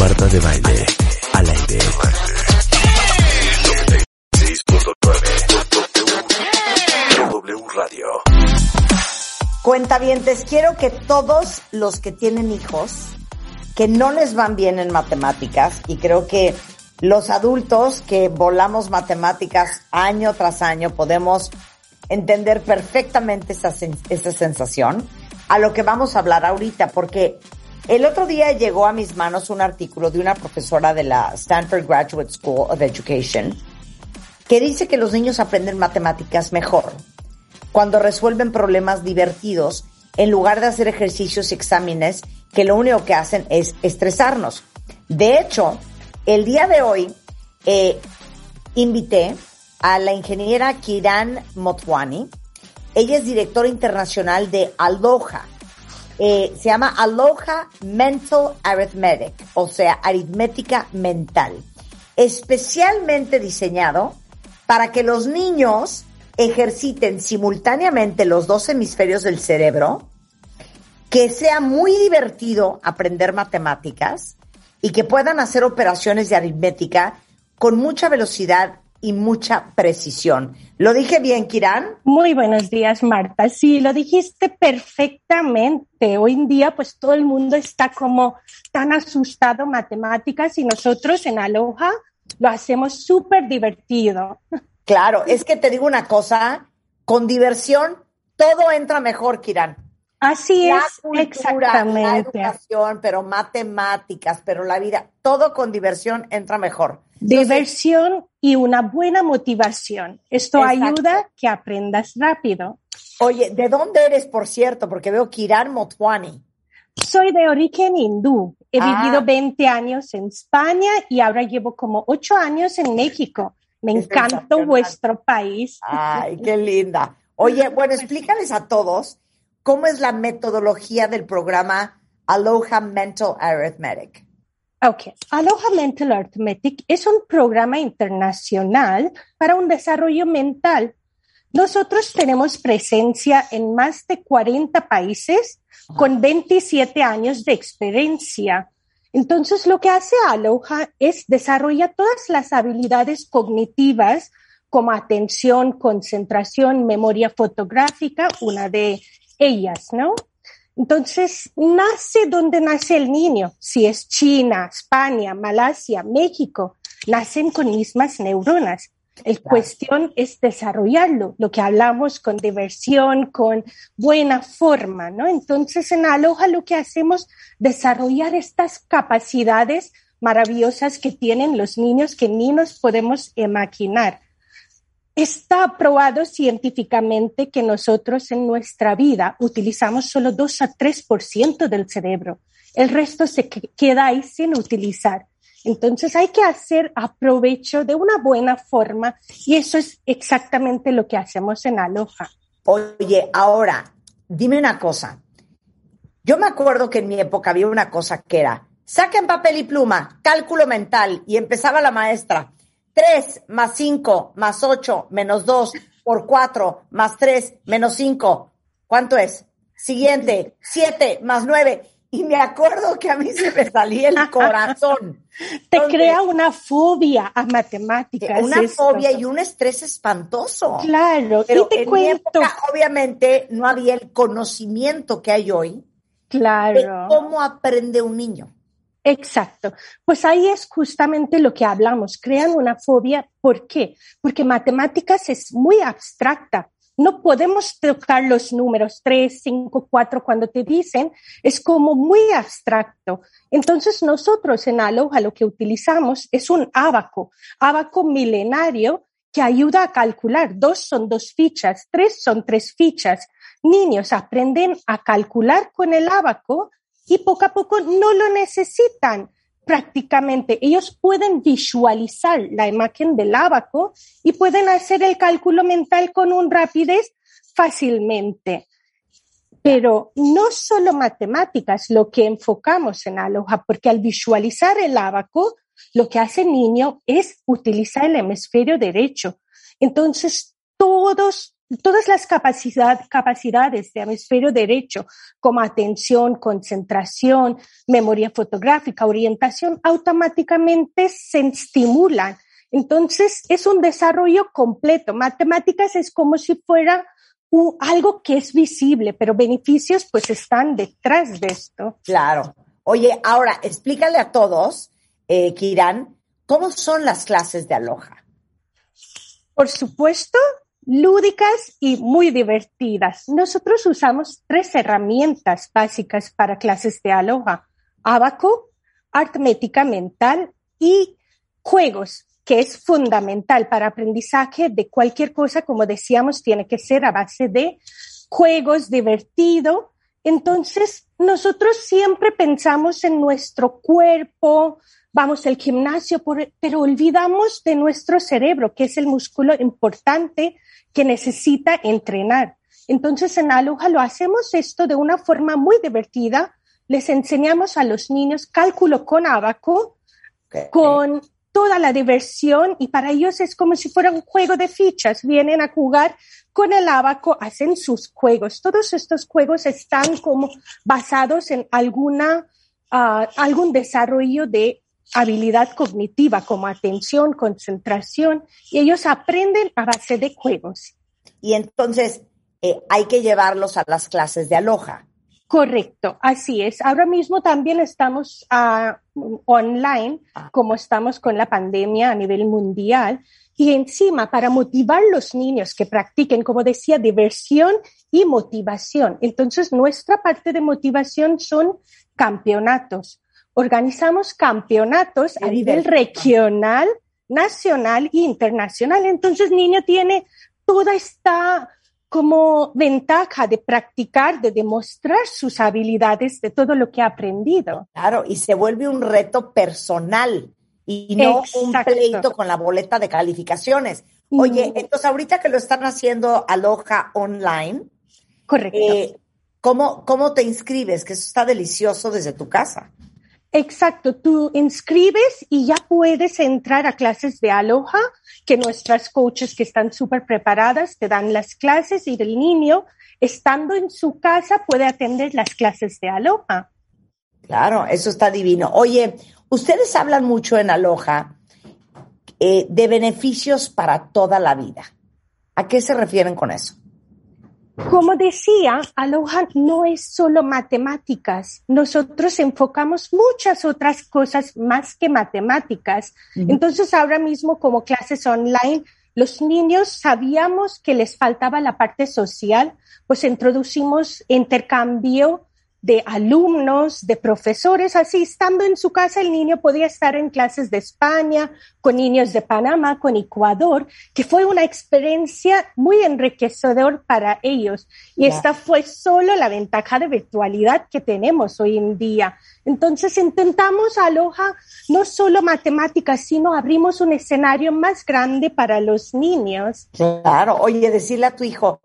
Marta de baile. Al aire. W Radio. Cuentavientes, quiero que todos los que tienen hijos que no les van bien en matemáticas, y creo que los adultos que volamos matemáticas año tras año podemos entender perfectamente esa, esa sensación, a lo que vamos a hablar ahorita, porque el otro día llegó a mis manos un artículo de una profesora de la Stanford Graduate School of Education que dice que los niños aprenden matemáticas mejor cuando resuelven problemas divertidos en lugar de hacer ejercicios y exámenes que lo único que hacen es estresarnos. De hecho, el día de hoy eh, invité a la ingeniera Kiran Motwani. Ella es directora internacional de Aloha. Eh, se llama Aloha Mental Arithmetic, o sea, aritmética mental. Especialmente diseñado para que los niños ejerciten simultáneamente los dos hemisferios del cerebro, que sea muy divertido aprender matemáticas y que puedan hacer operaciones de aritmética con mucha velocidad y mucha precisión. ¿Lo dije bien, Kiran? Muy buenos días, Marta. Sí, lo dijiste perfectamente. Hoy en día, pues todo el mundo está como tan asustado matemáticas y nosotros en Aloha lo hacemos súper divertido. Claro, es que te digo una cosa, con diversión todo entra mejor, Kiran. Así la es, cultura, exactamente. La educación, pero matemáticas, pero la vida, todo con diversión entra mejor. Diversión y una buena motivación. Esto Exacto. ayuda que aprendas rápido. Oye, ¿de dónde eres, por cierto? Porque veo Kiran Motwani. Soy de origen hindú. He Ah. vivido 20 años en España y ahora llevo como 8 años en México. Me encanta vuestro país. Ay, qué linda. Oye, bueno, explícales a todos cómo es la metodología del programa Aloha Mental Arithmetic. Ok, Aloha Mental Arithmetic es un programa internacional para un desarrollo mental. Nosotros tenemos presencia en más de 40 países con 27 años de experiencia. Entonces, lo que hace Aloha es desarrollar todas las habilidades cognitivas como atención, concentración, memoria fotográfica, una de ellas, ¿no? Entonces, nace donde nace el niño. Si es China, España, Malasia, México, nacen con mismas neuronas. El Claro. cuestión es desarrollarlo, lo que hablamos con diversión, con buena forma, ¿no? Entonces, en Aloha lo que hacemos desarrollar estas capacidades maravillosas que tienen los niños que ni nos podemos imaginar. Está probado científicamente que nosotros en nuestra vida utilizamos solo 2 a 3% del cerebro. El resto se que- queda ahí sin utilizar. Entonces hay que hacer aprovecho de una buena forma y eso es exactamente lo que hacemos en Aloha. Oye, ahora, dime una cosa. Yo me acuerdo que en mi época había una cosa que era, saquen papel y pluma, cálculo mental, y empezaba la maestra. 3 más 5 más 8 menos 2 por 4 más 3 menos 5. ¿Cuánto es? Siguiente, 7 más 9. Y me acuerdo que a mí se me salía el corazón. Te Entonces, crea una fobia a matemáticas. una esto. fobia y un estrés espantoso. Claro, Pero y te en mi cuento. época, obviamente, no había el conocimiento que hay hoy de Claro. cómo aprende un niño. Exacto. Pues ahí es justamente lo que hablamos. Crean una fobia. ¿Por qué? Porque matemáticas es muy abstracta. No podemos tocar los números 3, 5, 4 cuando te dicen. Es como muy abstracto. Entonces nosotros en Aloha lo que utilizamos es un abaco, abaco milenario que ayuda a calcular. Dos son dos fichas, tres son tres fichas. Niños aprenden a calcular con el abaco y poco a poco no lo necesitan. prácticamente. Ellos pueden visualizar la imagen del abaco y pueden hacer el cálculo mental con un rapidez fácilmente. Pero no solo matemáticas lo que enfocamos en Aloha, porque al visualizar el abaco, lo que hace el niño es utilizar el hemisferio derecho. Entonces, todos, todas las capacidad, capacidades de hemisferio derecho, como atención, concentración, memoria fotográfica, orientación, automáticamente se estimulan. Entonces, es un desarrollo completo. Matemáticas es como si fuera algo que es visible, pero beneficios pues están detrás de esto. Claro. Oye, ahora explícale a todos, eh, Kiran, ¿cómo son las clases de Aloha? Por supuesto, lúdicas y muy divertidas. Nosotros usamos tres herramientas básicas para clases de Aloha. Abaco, artmética mental y juegos que es fundamental para aprendizaje de cualquier cosa, como decíamos, tiene que ser a base de juegos divertido. Entonces, nosotros siempre pensamos en nuestro cuerpo, vamos al gimnasio, pero olvidamos de nuestro cerebro, que es el músculo importante que necesita entrenar. Entonces, en Aloha lo hacemos esto de una forma muy divertida. Les enseñamos a los niños cálculo con abaco, con toda la diversión y para ellos es como si fuera un juego de fichas. Vienen a jugar con el abaco, hacen sus juegos. Todos estos juegos están como basados en alguna, uh, algún desarrollo de habilidad cognitiva como atención, concentración y ellos aprenden a base de juegos. Y entonces eh, hay que llevarlos a las clases de aloja. Correcto, así es. Ahora mismo también estamos uh, online, ah. como estamos con la pandemia a nivel mundial, y encima para motivar a los niños que practiquen, como decía, diversión y motivación. Entonces, nuestra parte de motivación son campeonatos. Organizamos campeonatos a nivel regional, nacional e internacional. Entonces, niño tiene toda esta como ventaja de practicar, de demostrar sus habilidades, de todo lo que ha aprendido. Claro, y se vuelve un reto personal y no un pleito con la boleta de calificaciones. Oye, entonces ahorita que lo están haciendo Aloha Online, Correcto. Eh, ¿cómo, ¿cómo te inscribes? Que eso está delicioso desde tu casa. Exacto, tú inscribes y ya puedes entrar a clases de Aloha, que nuestras coaches que están súper preparadas te dan las clases y el niño, estando en su casa, puede atender las clases de Aloha. Claro, eso está divino. Oye, ustedes hablan mucho en Aloha eh, de beneficios para toda la vida. ¿A qué se refieren con eso? Como decía, Aloha no es solo matemáticas. Nosotros enfocamos muchas otras cosas más que matemáticas. Entonces, ahora mismo como clases online, los niños sabíamos que les faltaba la parte social, pues introducimos intercambio de alumnos, de profesores, así estando en su casa el niño podía estar en clases de España, con niños de Panamá, con Ecuador, que fue una experiencia muy enriquecedor para ellos. Y esta fue solo la ventaja de virtualidad que tenemos hoy en día. Entonces intentamos Aloha no solo matemáticas, sino abrimos un escenario más grande para los niños. Claro, oye, decirle a tu hijo,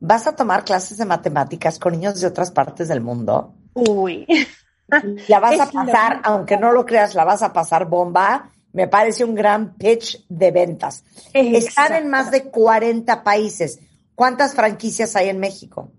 ¿Vas a tomar clases de matemáticas con niños de otras partes del mundo? Uy. La vas a pasar, aunque no lo creas, la vas a pasar bomba. Me parece un gran pitch de ventas. Están en más de 40 países. ¿Cuántas franquicias hay en México?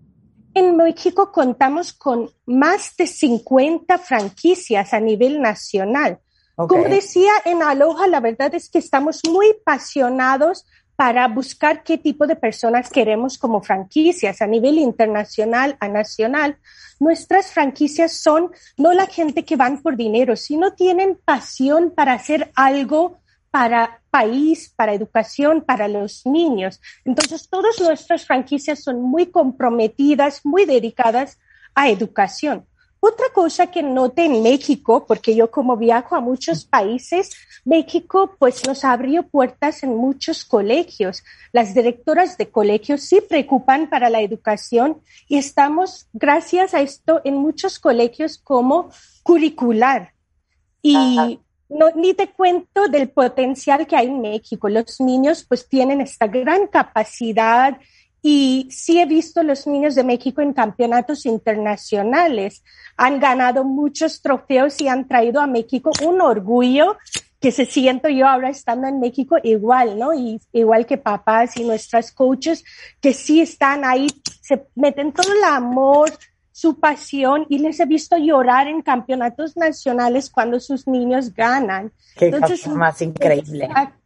En México contamos con más de 50 franquicias a nivel nacional. Como decía en Aloha, la verdad es que estamos muy apasionados para buscar qué tipo de personas queremos como franquicias a nivel internacional, a nacional. Nuestras franquicias son no la gente que van por dinero, sino tienen pasión para hacer algo para país, para educación, para los niños. Entonces, todas nuestras franquicias son muy comprometidas, muy dedicadas a educación. Otra cosa que noté en México, porque yo como viajo a muchos países, México pues nos abrió puertas en muchos colegios. Las directoras de colegios sí preocupan para la educación y estamos, gracias a esto, en muchos colegios como curricular. Y no, ni te cuento del potencial que hay en México. Los niños pues tienen esta gran capacidad y sí he visto los niños de México en campeonatos internacionales. Han ganado muchos trofeos y han traído a México un orgullo que se siento yo ahora estando en México igual, ¿no? Y igual que papás y nuestras coaches que sí están ahí, se meten todo el amor, su pasión y les he visto llorar en campeonatos nacionales cuando sus niños ganan. Qué Entonces, más increíble. Exacto.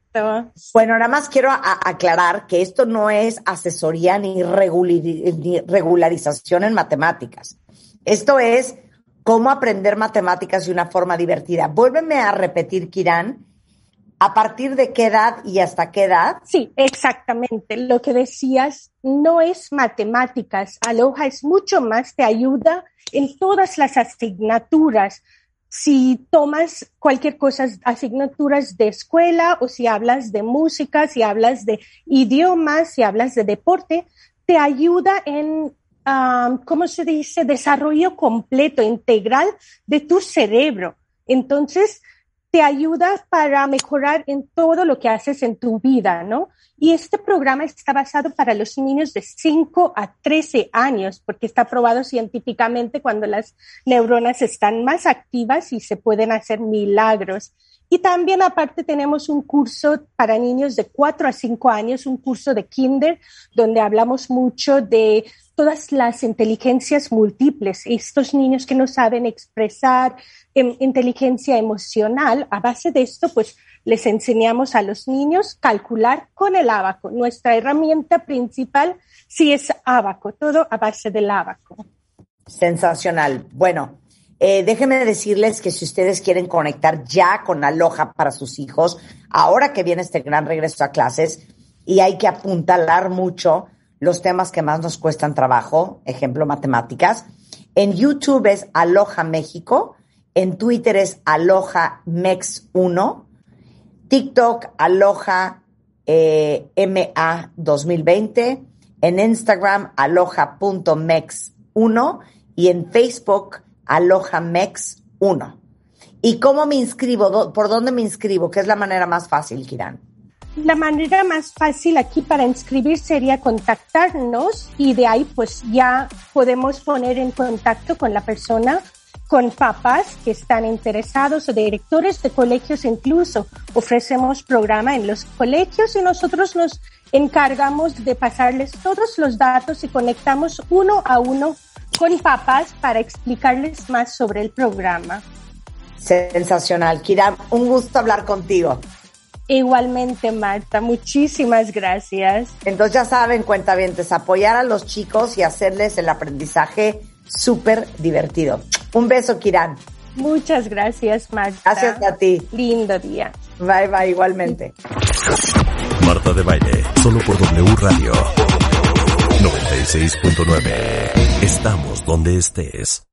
Bueno, nada más quiero aclarar que esto no es asesoría ni regularización en matemáticas. Esto es cómo aprender matemáticas de una forma divertida. Vuélveme a repetir, Kiran, ¿a partir de qué edad y hasta qué edad? Sí, exactamente. Lo que decías no es matemáticas. Aloha es mucho más, te ayuda en todas las asignaturas. Si tomas cualquier cosa, asignaturas de escuela o si hablas de música, si hablas de idiomas, si hablas de deporte, te ayuda en ¿cómo se dice? Desarrollo completo, integral de tu cerebro. Entonces, te ayuda para mejorar en todo lo que haces en tu vida, ¿no? Y este programa está basado para los niños de 5 a 13 años, porque está probado científicamente cuando las neuronas están más activas y se pueden hacer milagros. Y también aparte tenemos un curso para niños de 4 a 5 años, un curso de kinder, donde hablamos mucho de todas las inteligencias múltiples, estos niños que no saben expresar em, inteligencia emocional, a base de esto, pues les enseñamos a los niños calcular con el abaco. Nuestra herramienta principal sí es abaco, todo a base del abaco. Sensacional. Bueno, eh, déjenme decirles que si ustedes quieren conectar ya con Aloha para sus hijos, ahora que viene este gran regreso a clases y hay que apuntalar mucho, los temas que más nos cuestan trabajo, ejemplo, matemáticas. En YouTube es Aloha México, en Twitter es Aloha Mex 1, TikTok Aloha eh, MA 2020, en Instagram aloha.mex 1 y en Facebook Aloha Mex 1. ¿Y cómo me inscribo? ¿Por dónde me inscribo? ¿Qué es la manera más fácil, Kiran? La manera más fácil aquí para inscribir sería contactarnos y de ahí pues ya podemos poner en contacto con la persona, con papás que están interesados o directores de colegios incluso. Ofrecemos programa en los colegios y nosotros nos encargamos de pasarles todos los datos y conectamos uno a uno con papás para explicarles más sobre el programa. Sensacional. Kira, un gusto hablar contigo. Igualmente, Marta, muchísimas gracias. Entonces ya saben, cuentavientes, apoyar a los chicos y hacerles el aprendizaje súper divertido. Un beso, Kiran. Muchas gracias, Marta. Gracias a ti. Lindo día. Bye, bye, igualmente. Marta de Baile, solo por W Radio 96.9. Estamos donde estés.